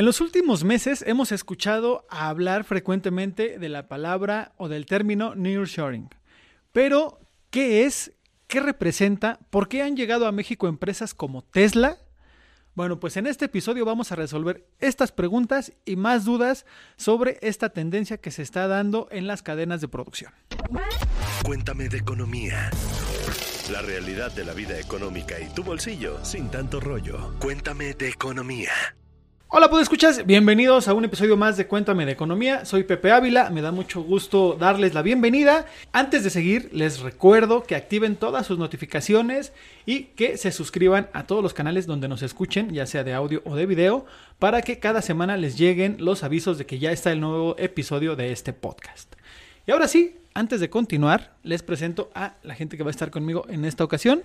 En los últimos meses hemos escuchado hablar frecuentemente de la palabra o del término nearshoring. Pero, ¿qué es? ¿Qué representa? ¿Por qué han llegado a México empresas como Tesla? Bueno, pues en este episodio vamos a resolver estas preguntas y más dudas sobre esta tendencia que se está dando en las cadenas de producción. Cuéntame de economía. La realidad de la vida económica y tu bolsillo sin tanto rollo. Cuéntame de economía. Hola, ¿puedo escuchas? Bienvenidos a un episodio más de Cuéntame de Economía. Soy Pepe Ávila, me da mucho gusto darles la bienvenida. Antes de seguir, les recuerdo que activen todas sus notificaciones y que se suscriban a todos los canales donde nos escuchen, ya sea de audio o de video, para que cada semana les lleguen los avisos de que ya está el nuevo episodio de este podcast. Y ahora sí, antes de continuar, les presento a la gente que va a estar conmigo en esta ocasión.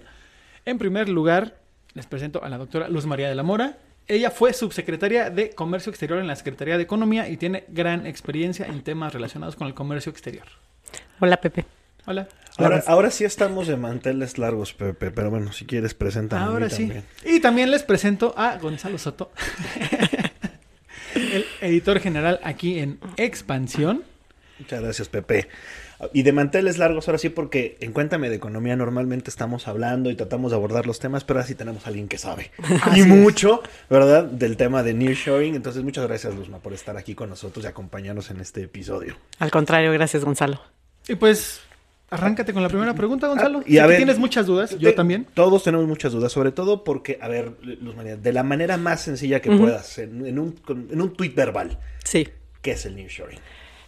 En primer lugar, les presento a la doctora Luz María de la Mora. Ella fue subsecretaria de Comercio Exterior en la Secretaría de Economía y tiene gran experiencia en temas relacionados con el comercio exterior. Hola, Pepe. Hola. Ahora, ahora sí estamos de manteles largos, Pepe, pero bueno, si quieres, preséntame. a mí Ahora sí. también. Y también les presento a Gonzalo Soto, el editor general aquí en Expansión. Muchas gracias, Pepe. Y de manteles largos, ahora sí, porque en Cuéntame de Economía normalmente estamos hablando y tratamos de abordar los temas, pero ahora sí tenemos a alguien que sabe. Así y es. mucho, ¿verdad? Del tema de nearshoring. Entonces, muchas gracias, Luzma, por estar aquí con nosotros y acompañarnos en este episodio. Al contrario, gracias, Gonzalo. Y pues, arráncate con la primera pregunta, Gonzalo. Ah, y Sé a que ver, tienes muchas dudas, yo también. Todos tenemos muchas dudas, sobre todo porque, a ver, Luz María, de la manera más sencilla que puedas, en, en un, en un tweet verbal, Sí. ¿qué es el nearshoring?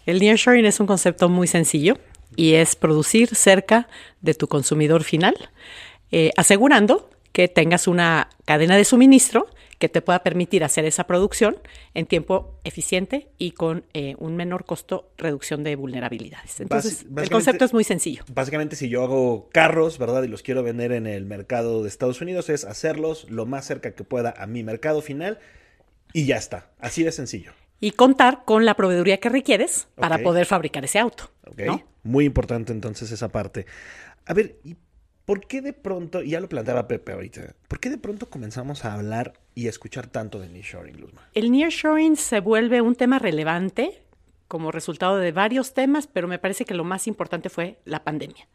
El nearshoring es un concepto muy sencillo y es producir cerca de tu consumidor final, eh, asegurando que tengas una cadena de suministro que te pueda permitir hacer esa producción en tiempo eficiente y con eh, un menor costo, reducción de vulnerabilidades. Entonces, el concepto es muy sencillo. Básicamente, si yo hago carros, ¿verdad? Y los quiero vender en el mercado de Estados Unidos, es hacerlos lo más cerca que pueda a mi mercado final y ya está. Así de sencillo. Y contar con la proveeduría que requieres para poder fabricar ese auto. ¿Ok? ¿no? Muy importante entonces esa parte. A ver, ¿y por qué de pronto, y ya lo planteaba Pepe ahorita, ¿por qué de pronto comenzamos a hablar y a escuchar tanto de nearshoring, Luzma? El nearshoring se vuelve un tema relevante como resultado de varios temas, pero me parece que lo más importante fue la pandemia.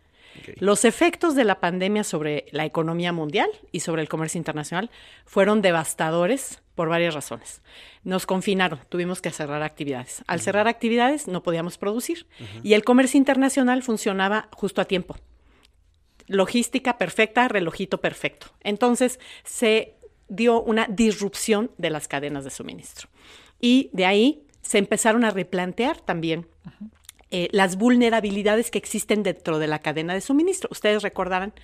Los efectos de la pandemia sobre la economía mundial y sobre el comercio internacional fueron devastadores por varias razones. Nos confinaron, tuvimos que cerrar actividades. Al cerrar actividades no podíamos producir y el comercio internacional funcionaba justo a tiempo logística perfecta, relojito perfecto. Entonces se dio una disrupción de las cadenas de suministro. Y de ahí se empezaron a replantear también eh, las vulnerabilidades que existen dentro de la cadena de suministro. Ustedes recordarán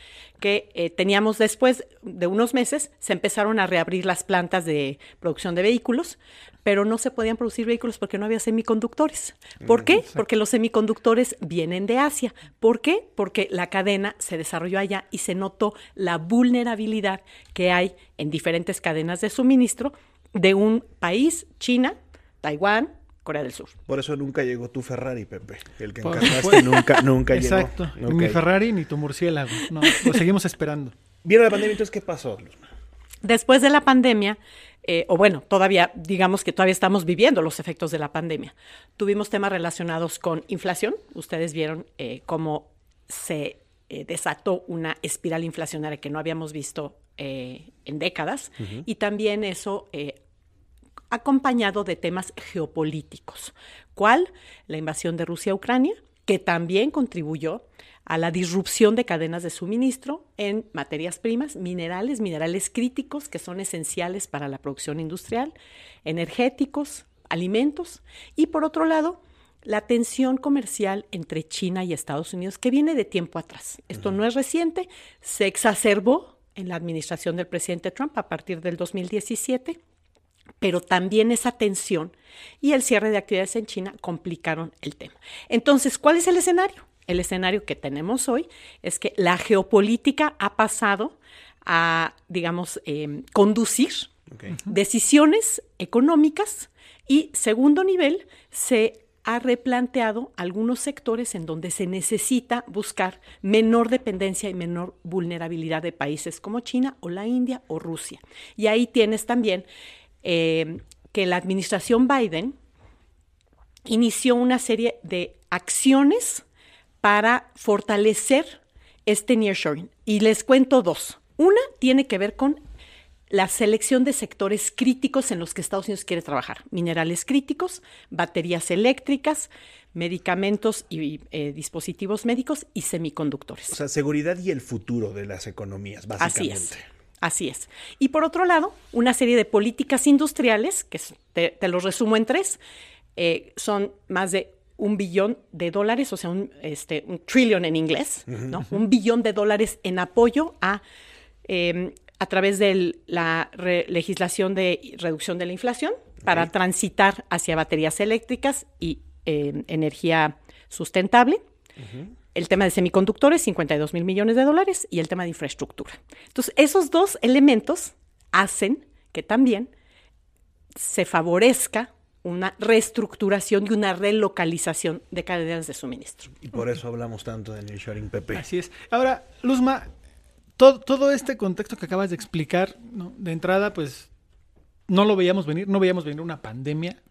que eh, teníamos después de unos meses, se empezaron a reabrir las plantas de producción de vehículos, pero no se podían producir vehículos porque no había semiconductores. ¿Por qué? Porque los semiconductores vienen de Asia. ¿Por qué? Porque la cadena se desarrolló allá y se notó la vulnerabilidad que hay en diferentes cadenas de suministro de un país, China, Taiwán, Corea del Sur. Por eso nunca llegó tu Ferrari, Pepe. El que encargaste nunca, nunca Exacto. llegó. Ni mi. Ferrari ni tu murciélago. No, lo seguimos esperando. Viene la pandemia, entonces, ¿qué pasó, Luzma? Después de la pandemia, eh, o bueno, todavía, digamos que todavía estamos viviendo los efectos de la pandemia. Tuvimos temas relacionados con inflación. Ustedes vieron eh, cómo se eh, desató una espiral inflacionaria que no habíamos visto eh, en décadas. Y también eso eh, acompañado de temas geopolíticos. ¿Cuál? La invasión de Rusia a Ucrania, que también contribuyó a la disrupción de cadenas de suministro en materias primas, minerales, minerales críticos que son esenciales para la producción industrial, energéticos, alimentos, y por otro lado, la tensión comercial entre China y Estados Unidos, que viene de tiempo atrás. Esto no es reciente, se exacerbó en la administración del presidente Trump a partir del 2017 pero también esa tensión y el cierre de actividades en China complicaron el tema. Entonces, ¿cuál es el escenario? El escenario que tenemos hoy es que la geopolítica ha pasado a, digamos, eh, conducir decisiones económicas y, segundo nivel, se ha replanteado algunos sectores en donde se necesita buscar menor dependencia y menor vulnerabilidad de países como China o la India o Rusia. Y ahí tienes también eh, que la administración Biden inició una serie de acciones para fortalecer este nearshoring. Y les cuento dos. Una tiene que ver con la selección de sectores críticos en los que Estados Unidos quiere trabajar. Minerales críticos, baterías eléctricas, medicamentos y eh, dispositivos médicos y semiconductores. O sea, seguridad y el futuro de las economías, básicamente. Así es. Así es. Y por otro lado, una serie de políticas industriales, que te, te los resumo en tres, eh, son más de un billón de dólares, o sea, un, este, un trillion en inglés, ¿no? Un billón de dólares en apoyo a, eh, a través de la legislación de reducción de la inflación para transitar hacia baterías eléctricas y eh, energía sustentable. El tema de semiconductores, 52 mil millones de dólares, y el tema de infraestructura. Entonces, esos dos elementos hacen que también se favorezca una reestructuración y una relocalización de cadenas de suministro. Y por eso hablamos tanto de Nearshoring PP. Así es. Ahora, Luzma, todo, todo este contexto que acabas de explicar, ¿no? de entrada, pues no lo veíamos venir, no veíamos venir una pandemia.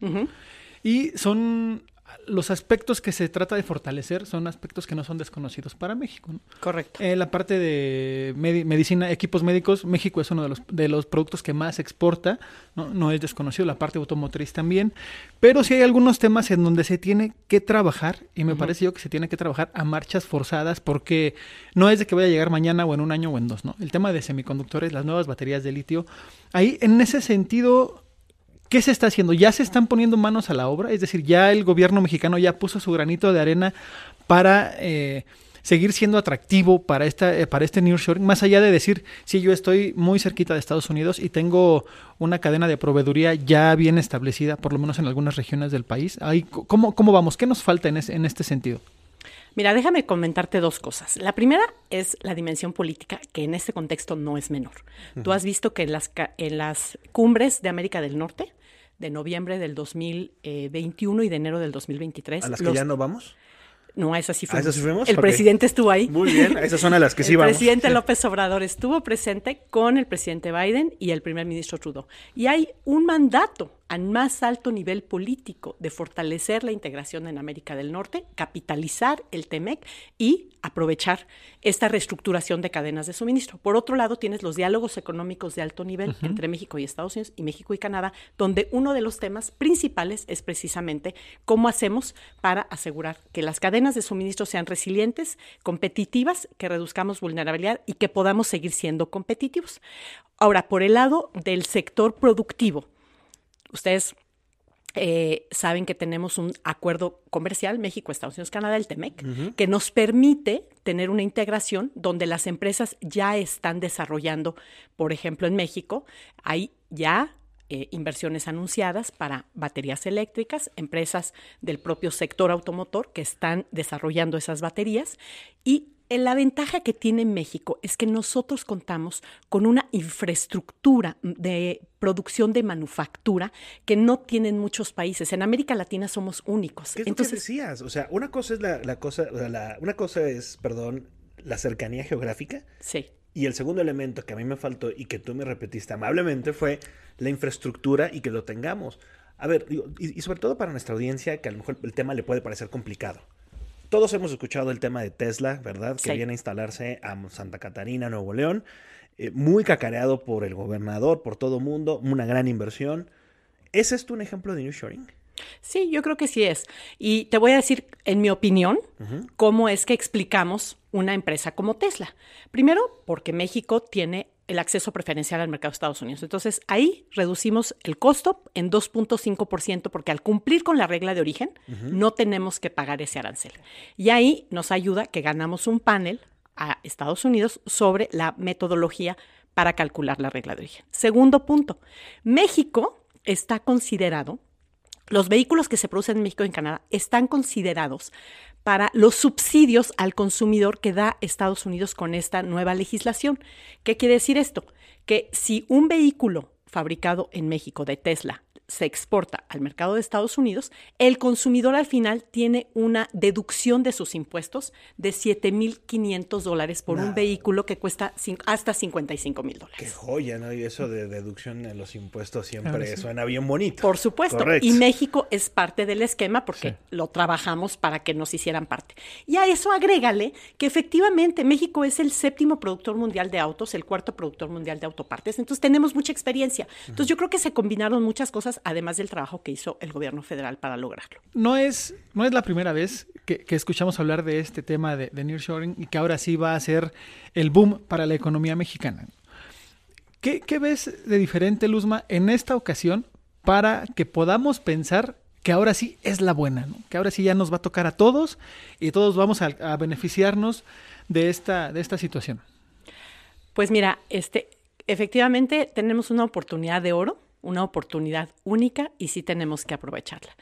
Y son los aspectos que se trata de fortalecer, son aspectos que no son desconocidos para México. ¿no? Correcto. Eh, la parte de medi- medicina, equipos médicos, México es uno de los, de los productos que más exporta, ¿no? no es desconocido, la parte automotriz también, pero sí hay algunos temas en donde se tiene que trabajar, y me parece yo que se tiene que trabajar a marchas forzadas, porque no es de que vaya a llegar mañana o en un año o en dos, ¿no? El tema de semiconductores, las nuevas baterías de litio, ahí en ese sentido... ¿Qué se está haciendo? ¿Ya se están poniendo manos a la obra? Es decir, ya el gobierno mexicano ya puso su granito de arena para eh, seguir siendo atractivo para, esta, eh, para este nearshoring, más allá de decir, sí, yo estoy muy cerquita de Estados Unidos y tengo una cadena de proveeduría ya bien establecida, por lo menos en algunas regiones del país. ¿cómo, ¿Cómo vamos? ¿Qué nos falta en este sentido? Mira, déjame comentarte dos cosas. La primera es la dimensión política, que en este contexto no es menor. Tú has visto que en las, en las cumbres de América del Norte, de noviembre del 2021 y de enero del 2023, ¿A las que los- ya no vamos? no, a esas sí ¿A fuimos. esas sí fuimos? El presidente estuvo ahí. Muy bien, esas son a las que sí el vamos. presidente López Obrador estuvo presente con el presidente Biden y el primer ministro Trudeau. Y hay un mandato al más alto nivel político de fortalecer la integración en América del Norte, capitalizar el TEMEC y aprovechar esta reestructuración de cadenas de suministro. Por otro lado, tienes los diálogos económicos de alto nivel entre México y Estados Unidos y México y Canadá, donde uno de los temas principales es precisamente cómo hacemos para asegurar que las cadenas de suministro sean resilientes, competitivas, que reduzcamos vulnerabilidad y que podamos seguir siendo competitivos. Ahora, por el lado del sector productivo, ustedes eh, saben que tenemos un acuerdo comercial México, Estados Unidos, Canadá, el TEMEC, que nos permite tener una integración donde las empresas ya están desarrollando, por ejemplo, en México, hay ya eh, inversiones anunciadas para baterías eléctricas, empresas del propio sector automotor que están desarrollando esas baterías y la ventaja que tiene México es que nosotros contamos con una infraestructura de producción de manufactura que no tienen muchos países. En América Latina somos únicos. ¿Qué es lo que decías? O sea, una cosa es la, la cosa, o sea, la- una cosa es, perdón, la cercanía geográfica. sí. Y el segundo elemento que a mí me faltó y que tú me repetiste amablemente fue la infraestructura y que lo tengamos. A ver, y, y sobre todo para nuestra audiencia, que a lo mejor el tema le puede parecer complicado. Todos hemos escuchado el tema de Tesla, ¿verdad? Que viene a instalarse a Santa Catarina, Nuevo León. eh, muy cacareado por el gobernador, por todo mundo, una gran inversión. ¿Ese es tú un ejemplo de New Shoring? Sí, yo creo que sí es. Y te voy a decir, en mi opinión, cómo es que explicamos una empresa como Tesla. Primero, porque México tiene el acceso preferencial al mercado de Estados Unidos. Entonces, ahí reducimos el costo en 2.5% porque al cumplir con la regla de origen, no tenemos que pagar ese arancel. Y ahí nos ayuda que ganamos un panel a Estados Unidos sobre la metodología para calcular la regla de origen. Segundo punto, México está considerado los vehículos que se producen en México y en Canadá están considerados para los subsidios al consumidor que da Estados Unidos con esta nueva legislación. ¿Qué quiere decir esto? Que si un vehículo fabricado en México de Tesla se exporta al mercado de Estados Unidos, el consumidor al final tiene una deducción de sus impuestos de 7.500 dólares por un vehículo que cuesta hasta 55 mil dólares. Qué joya, ¿no? Y eso de deducción en los impuestos siempre suena bien bonito. Por supuesto. Y México es parte del esquema porque lo trabajamos para que nos hicieran parte. Y a eso agrégale que efectivamente México es el séptimo productor mundial de autos, el cuarto productor mundial de autopartes. Entonces tenemos mucha experiencia. Entonces yo creo que se combinaron muchas cosas además del trabajo que hizo el gobierno federal para lograrlo. No es, no es la primera vez que, escuchamos hablar de este tema de, de nearshoring y que ahora sí va a ser el boom para la economía mexicana. ¿Qué, ¿Qué, ves de diferente, Luzma, en esta ocasión para que podamos pensar que ahora sí es la buena, que ahora sí ya nos va a tocar a todos y todos vamos a, a beneficiarnos de esta, de esta situación? Pues mira, este, efectivamente tenemos una oportunidad de oro una oportunidad única y sí tenemos que aprovecharla.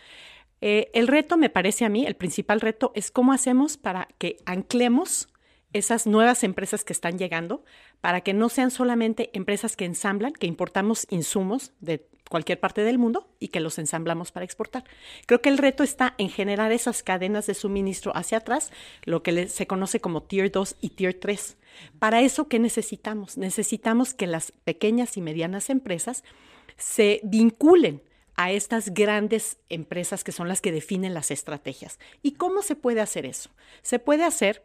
Eh, el reto, me parece a mí, el principal reto es cómo hacemos para que anclemos esas nuevas empresas que están llegando, para que no sean solamente empresas que ensamblan, que importamos insumos de cualquier parte del mundo y que los ensamblamos para exportar. Creo que el reto está en generar esas cadenas de suministro hacia atrás, lo que se conoce como Tier 2 y Tier 3. Para eso, ¿qué necesitamos? Necesitamos que las pequeñas y medianas empresas se vinculen a estas grandes empresas que son las que definen las estrategias. ¿Y cómo se puede hacer eso? Se puede hacer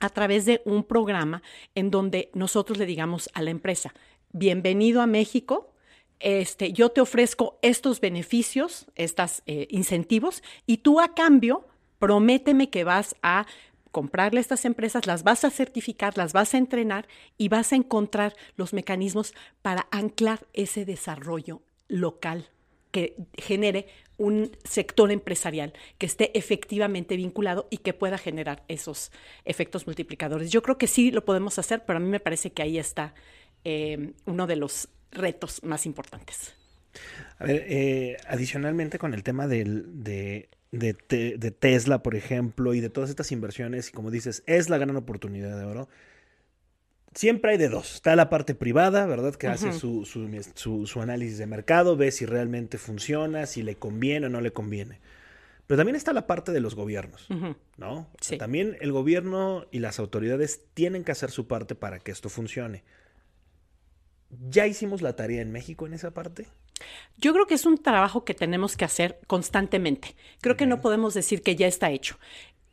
a través de un programa en donde nosotros le digamos a la empresa, bienvenido a México, este, yo te ofrezco estos beneficios, estos eh, incentivos, y tú a cambio prométeme que vas a comprarle a estas empresas, las vas a certificar, las vas a entrenar y vas a encontrar los mecanismos para anclar ese desarrollo local que genere un sector empresarial que esté efectivamente vinculado y que pueda generar esos efectos multiplicadores. Yo creo que sí lo podemos hacer, pero a mí me parece que ahí está eh, uno de los retos más importantes. A ver, eh, adicionalmente con el tema del, de de, Tesla, por ejemplo, y de todas estas inversiones, y como dices, es la gran oportunidad de oro. Siempre hay de dos. Está la parte privada, ¿verdad? Que hace su, su, análisis de mercado, ve si realmente funciona, si le conviene o no le conviene. Pero también está la parte de los gobiernos, ¿no? también el gobierno y las autoridades tienen que hacer su parte para que esto funcione. ¿Ya hicimos la tarea en México en esa parte? Yo creo que es un trabajo que tenemos que hacer constantemente. Creo que no podemos decir que ya está hecho.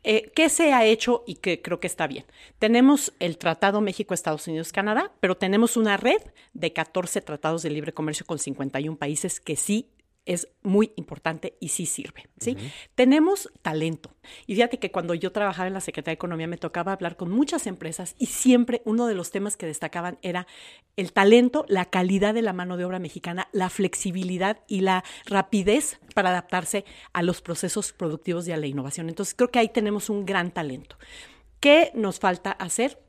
Eh, ¿Qué se ha hecho y que creo que está bien? Tenemos el Tratado México, Estados Unidos, Canadá, pero tenemos una red de 14 tratados de libre comercio con 51 países que sí es muy importante y sí sirve. ¿sí? Tenemos talento. Y fíjate que cuando yo trabajaba en la Secretaría de Economía me tocaba hablar con muchas empresas y siempre uno de los temas que destacaban era el talento, la calidad de la mano de obra mexicana, la flexibilidad y la rapidez para adaptarse a los procesos productivos y a la innovación. Entonces creo que ahí tenemos un gran talento. ¿Qué nos falta hacer?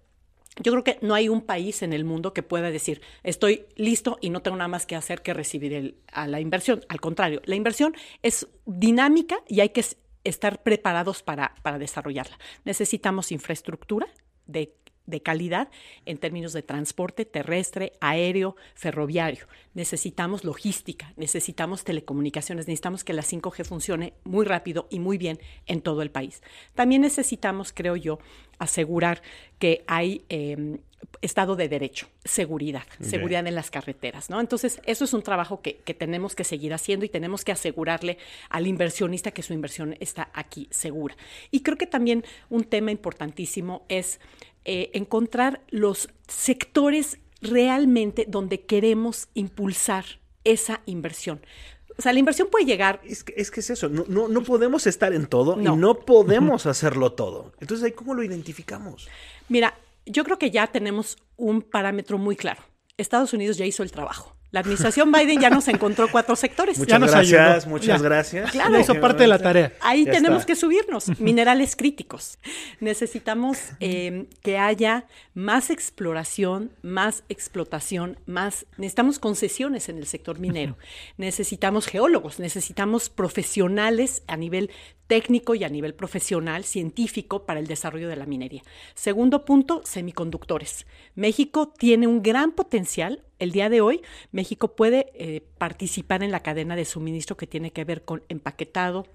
Yo creo que no hay un país en el mundo que pueda decir, estoy listo y no tengo nada más que hacer que recibir a la inversión. Al contrario, la inversión es dinámica y hay que estar preparados para, para desarrollarla. Necesitamos infraestructura de de calidad en términos de transporte terrestre, aéreo, ferroviario. Necesitamos logística, necesitamos telecomunicaciones, necesitamos que la 5G funcione muy rápido y muy bien en todo el país. También necesitamos, creo yo, asegurar que hay em, Estado de Derecho, seguridad, seguridad en las carreteras, ¿no? Entonces, eso es un trabajo que, que, tenemos que seguir haciendo y tenemos que asegurarle al inversionista que su inversión está aquí segura. Y creo que también un tema importantísimo es eh, encontrar los sectores realmente donde queremos impulsar esa inversión. O sea, la inversión puede llegar. Es que es, que es eso, no, no, podemos estar en todo y no podemos hacerlo todo. Entonces, ¿ahí cómo lo identificamos? Mira, yo creo que ya tenemos un parámetro muy claro. Estados Unidos ya hizo el trabajo. La administración Biden ya nos encontró cuatro sectores. Muchas gracias, muchas gracias. Claro, eso parte de la tarea. Ahí tenemos que subirnos. Minerales críticos. Necesitamos em, que haya más exploración, más explotación, más. Necesitamos concesiones en el sector minero. Necesitamos geólogos, necesitamos profesionales a nivel técnico y a nivel profesional, científico, para el desarrollo de la minería. Segundo punto, semiconductores. México tiene un gran potencial. El día de hoy, México puede eh, participar en la cadena de suministro que tiene que ver con empaquetado,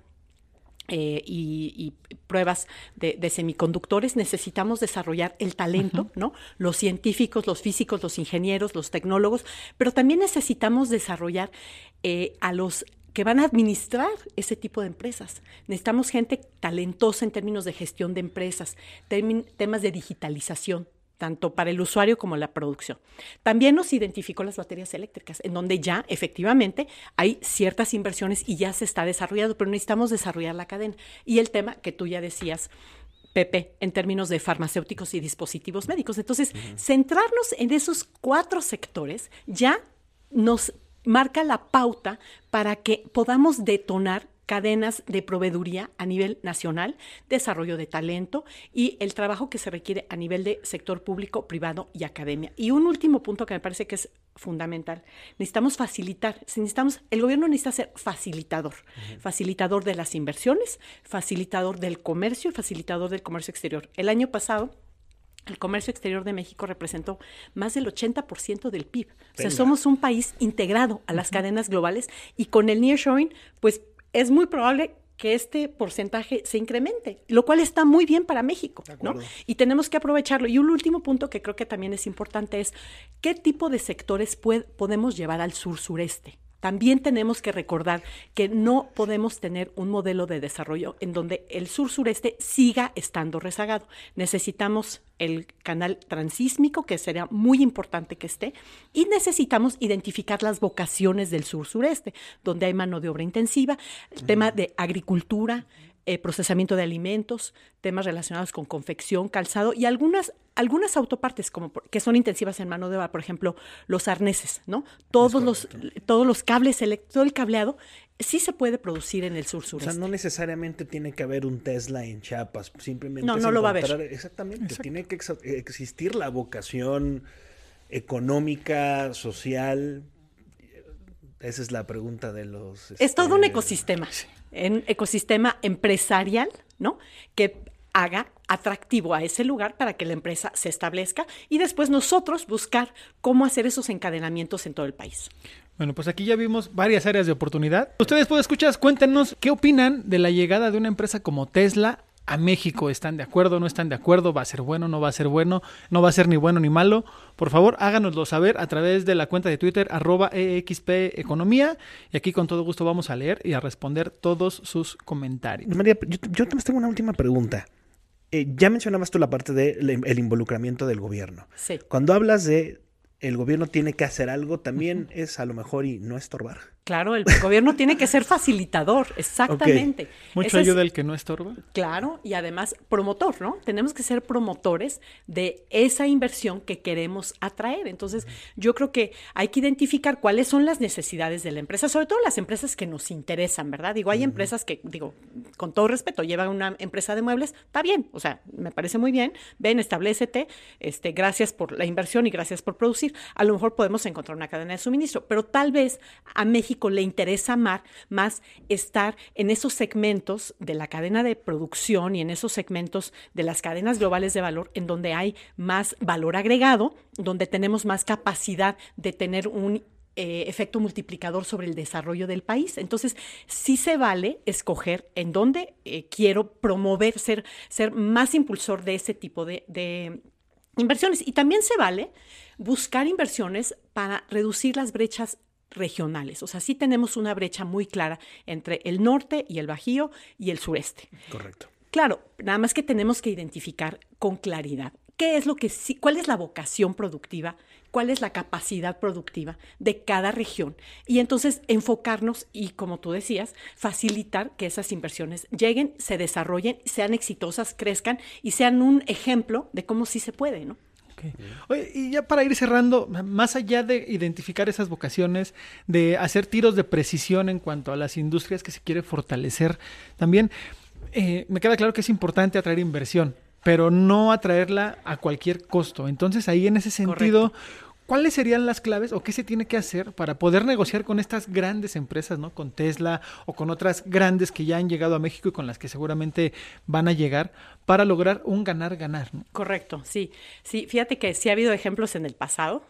eh, y, pruebas de, semiconductores, necesitamos desarrollar el talento, ¿no? Los científicos, los físicos, los ingenieros, los tecnólogos, pero también necesitamos desarrollar eh, a los que van a administrar ese tipo de empresas. Necesitamos gente talentosa en términos de gestión de empresas, temas de digitalización, tanto para el usuario como la producción. También nos identificó las baterías eléctricas, en donde ya efectivamente hay ciertas inversiones y ya se está desarrollando, pero necesitamos desarrollar la cadena. Y el tema que tú ya decías, Pepe, en términos de farmacéuticos y dispositivos médicos. Entonces, centrarnos en esos cuatro sectores ya nos marca la pauta para que podamos detonar cadenas de proveeduría a nivel nacional, desarrollo de talento y el trabajo que se requiere a nivel de sector público, privado y academia. Y un último punto que me parece que es fundamental, necesitamos facilitar, necesitamos, el gobierno necesita ser facilitador, facilitador de las inversiones, facilitador del comercio y facilitador del comercio exterior. El año pasado, el comercio exterior de México representó más del 80% del PIB. O sea, somos un país integrado a las cadenas globales y con el nearshoring, pues es muy probable que este porcentaje se incremente, lo cual está muy bien para México, ¿no? Y tenemos que aprovecharlo. Y un último punto que creo que también es importante es qué tipo de sectores podemos llevar al sur-sureste. También tenemos que recordar que no podemos tener un modelo de desarrollo en donde el sur-sureste siga estando rezagado. Necesitamos el canal transísmico, que sería muy importante que esté, y necesitamos identificar las vocaciones del sur-sureste, donde hay mano de obra intensiva, el tema de agricultura, eh, procesamiento de alimentos, temas relacionados con confección, calzado y algunas, algunas autopartes como que son intensivas en mano de obra, por ejemplo, los arneses, ¿no? Todos los, todos los cables, todo el cableado sí se puede producir en el sur sureste. O sea, no necesariamente tiene que haber un Tesla en Chiapas, simplemente no, no lo va a haber. Exactamente, tiene que existir la vocación económica, social. Esa es la pregunta de los. Es todo un este, ecosistema en ecosistema empresarial, ¿no? Que haga atractivo a ese lugar para que la empresa se establezca y después nosotros buscar cómo hacer esos encadenamientos en todo el país. Bueno, pues aquí ya vimos varias áreas de oportunidad. Ustedes pueden escuchar, cuéntenos qué opinan de la llegada de una empresa como Tesla a México. ¿Están de acuerdo? ¿No están de acuerdo? ¿Va a ser bueno? ¿No va a ser bueno? ¿No va a ser ni bueno ni malo? Por favor, háganoslo saber a través de la cuenta de Twitter arroba EXP Economía. Y aquí con todo gusto vamos a leer y a responder todos sus comentarios. María, yo, yo tengo una última pregunta. Eh, ya mencionabas tú la parte del involucramiento del gobierno. Sí. Cuando hablas de el gobierno tiene que hacer algo, también es a lo mejor y no estorbar. Claro, el gobierno tiene que ser facilitador, exactamente. Mucho ayuda el que no estorba. Claro, y además promotor, ¿no? Tenemos que ser promotores de esa inversión que queremos atraer. Entonces, yo creo que hay que identificar cuáles son las necesidades de la empresa, sobre todo las empresas que nos interesan, ¿verdad? Digo, hay empresas que, digo, con todo respeto, llevan una empresa de muebles, está bien, o sea, me parece muy bien, ven, establecete, este, gracias por la inversión y gracias por producir. A lo mejor podemos encontrar una cadena de suministro, pero tal vez a México le interesa más, estar en esos segmentos de la cadena de producción y en esos segmentos de las cadenas globales de valor en donde hay más valor agregado, donde tenemos más capacidad de tener un eh, efecto multiplicador sobre el desarrollo del país. Entonces, sí se vale escoger en dónde eh, quiero promover, ser, ser más impulsor de ese tipo de inversiones. Y también se vale buscar inversiones para reducir las brechas regionales. O sea, sí tenemos una brecha muy clara entre el norte y el Bajío y el sureste. Correcto. Claro, nada más que tenemos que identificar con claridad qué es lo que sí, cuál es la vocación productiva, cuál es la capacidad productiva de cada región y entonces enfocarnos y, como tú decías, facilitar que esas inversiones lleguen, se desarrollen, sean exitosas, crezcan y sean un ejemplo de cómo sí se puede, ¿no? Oye, y ya para ir cerrando, más allá de identificar esas vocaciones, de hacer tiros de precisión en cuanto a las industrias que se quiere fortalecer, también eh, me queda claro que es importante atraer inversión, pero no atraerla a cualquier costo. Entonces ahí en ese sentido, ¿cuáles serían las claves o qué se tiene que hacer para poder negociar con estas grandes empresas, ¿no? Con Tesla o con otras grandes que ya han llegado a México y con las que seguramente van a llegar para lograr un ganar-ganar, ¿no? Correcto, sí. Sí, fíjate que sí ha habido ejemplos en el pasado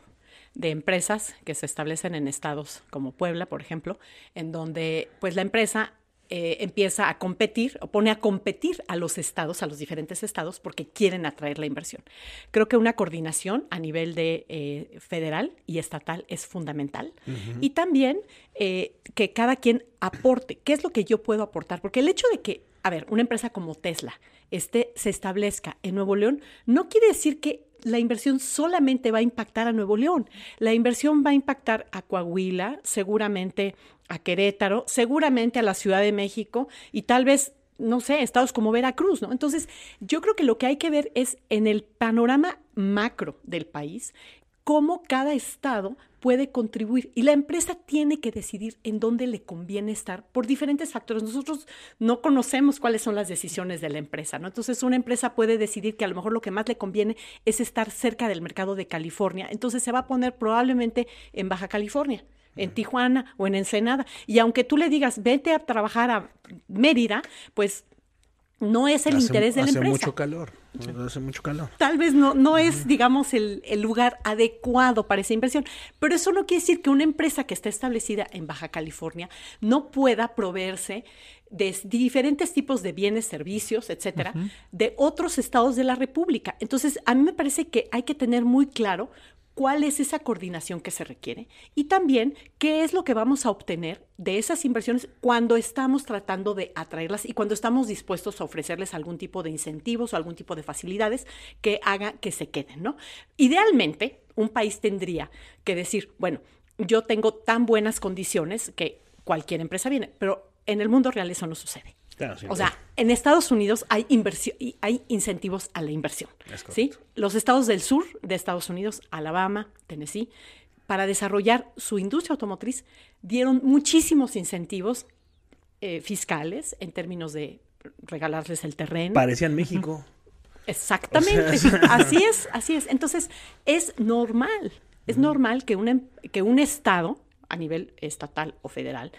de empresas que se establecen en estados como Puebla, por ejemplo, en donde pues la empresa eh, empieza a competir o pone a competir a los estados, a los diferentes estados, porque quieren atraer la inversión. Creo que una coordinación a nivel de eh, federal y estatal es fundamental. Y también eh, que cada quien aporte. ¿Qué es lo que yo puedo aportar? Porque el hecho de que, a ver, una empresa como Tesla este, se establezca en Nuevo León, no quiere decir que la inversión solamente va a impactar a Nuevo León. La inversión va a impactar a Coahuila, seguramente a Querétaro, seguramente a la Ciudad de México y tal vez, no sé, estados como Veracruz, ¿no? Entonces, yo creo que lo que hay que ver es en el panorama macro del país, cómo cada estado puede contribuir y la empresa tiene que decidir en dónde le conviene estar por diferentes factores. Nosotros no conocemos cuáles son las decisiones de la empresa, ¿no? Entonces una empresa puede decidir que a lo mejor lo que más le conviene es estar cerca del mercado de California, entonces se va a poner probablemente en Baja California en Tijuana o en Ensenada. Y aunque tú le digas, vete a trabajar a Mérida, pues no es el interés de la hace empresa. mucho calor. Hace mucho calor. Tal vez no, no es, digamos, el, el lugar adecuado para esa inversión. Pero eso no quiere decir que una empresa que está establecida en Baja California no pueda proveerse de diferentes tipos de bienes, servicios, etcétera, de otros estados de la República. Entonces, a mí me parece que hay que tener muy claro cuál es esa coordinación que se requiere y también qué es lo que vamos a obtener de esas inversiones cuando estamos tratando de atraerlas y cuando estamos dispuestos a ofrecerles algún tipo de incentivos o algún tipo de facilidades que haga que se queden, ¿no? Idealmente, un país tendría que decir, bueno, yo tengo tan buenas condiciones que cualquier empresa viene, pero en el mundo real eso no sucede. Claro, sí, o sea, en Estados Unidos hay inversión y hay incentivos a la inversión. ¿sí? Los estados del sur de Estados Unidos, Alabama, Tennessee, para desarrollar su industria automotriz, dieron muchísimos incentivos eh, fiscales en términos de regalarles el terreno. Parecían México. Exactamente, O sea, así es, así es. Entonces, es normal, es normal que, una, em- que un Estado, a nivel estatal o federal,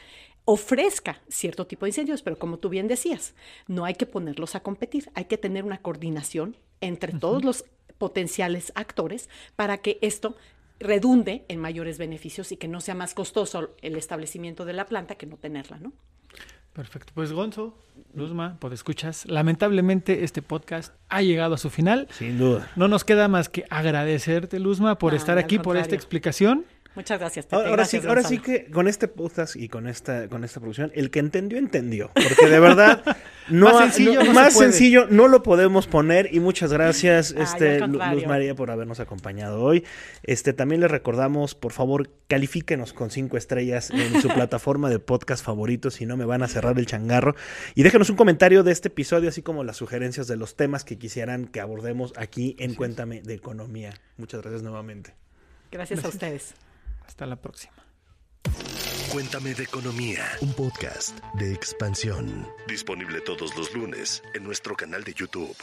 ofrezca cierto tipo de incentivos, pero como tú bien decías, no hay que ponerlos a competir, hay que tener una coordinación entre todos los potenciales actores para que esto redunde en mayores beneficios y que no sea más costoso el establecimiento de la planta que no tenerla, ¿no? Perfecto. Pues Gonzo, Luzma, por escuchas. Lamentablemente este podcast ha llegado a su final. Sin duda. No nos queda más que agradecerte, Luzma, por No, estar aquí, por esta explicación. Muchas gracias. Pepe. Ahora, ahora sí, Gracias, ahora sí que con este podcast y con esta, con esta producción, el que entendió, entendió. Porque de verdad, no, Más sencillo no- no se más puede. sencillo no lo podemos poner. Y muchas gracias, este. Luz María, por habernos acompañado hoy. Este, también les recordamos, por favor, califíquenos con cinco estrellas en su plataforma de podcast favorito, si no me van a cerrar el changarro. Y déjenos un comentario de este episodio, así como las sugerencias de los temas que quisieran que abordemos aquí en Cuéntame de Economía. Muchas gracias nuevamente. Gracias a ustedes. Hasta la próxima. Cuéntame de economía, un podcast de expansión. Disponible todos los lunes en nuestro canal de YouTube.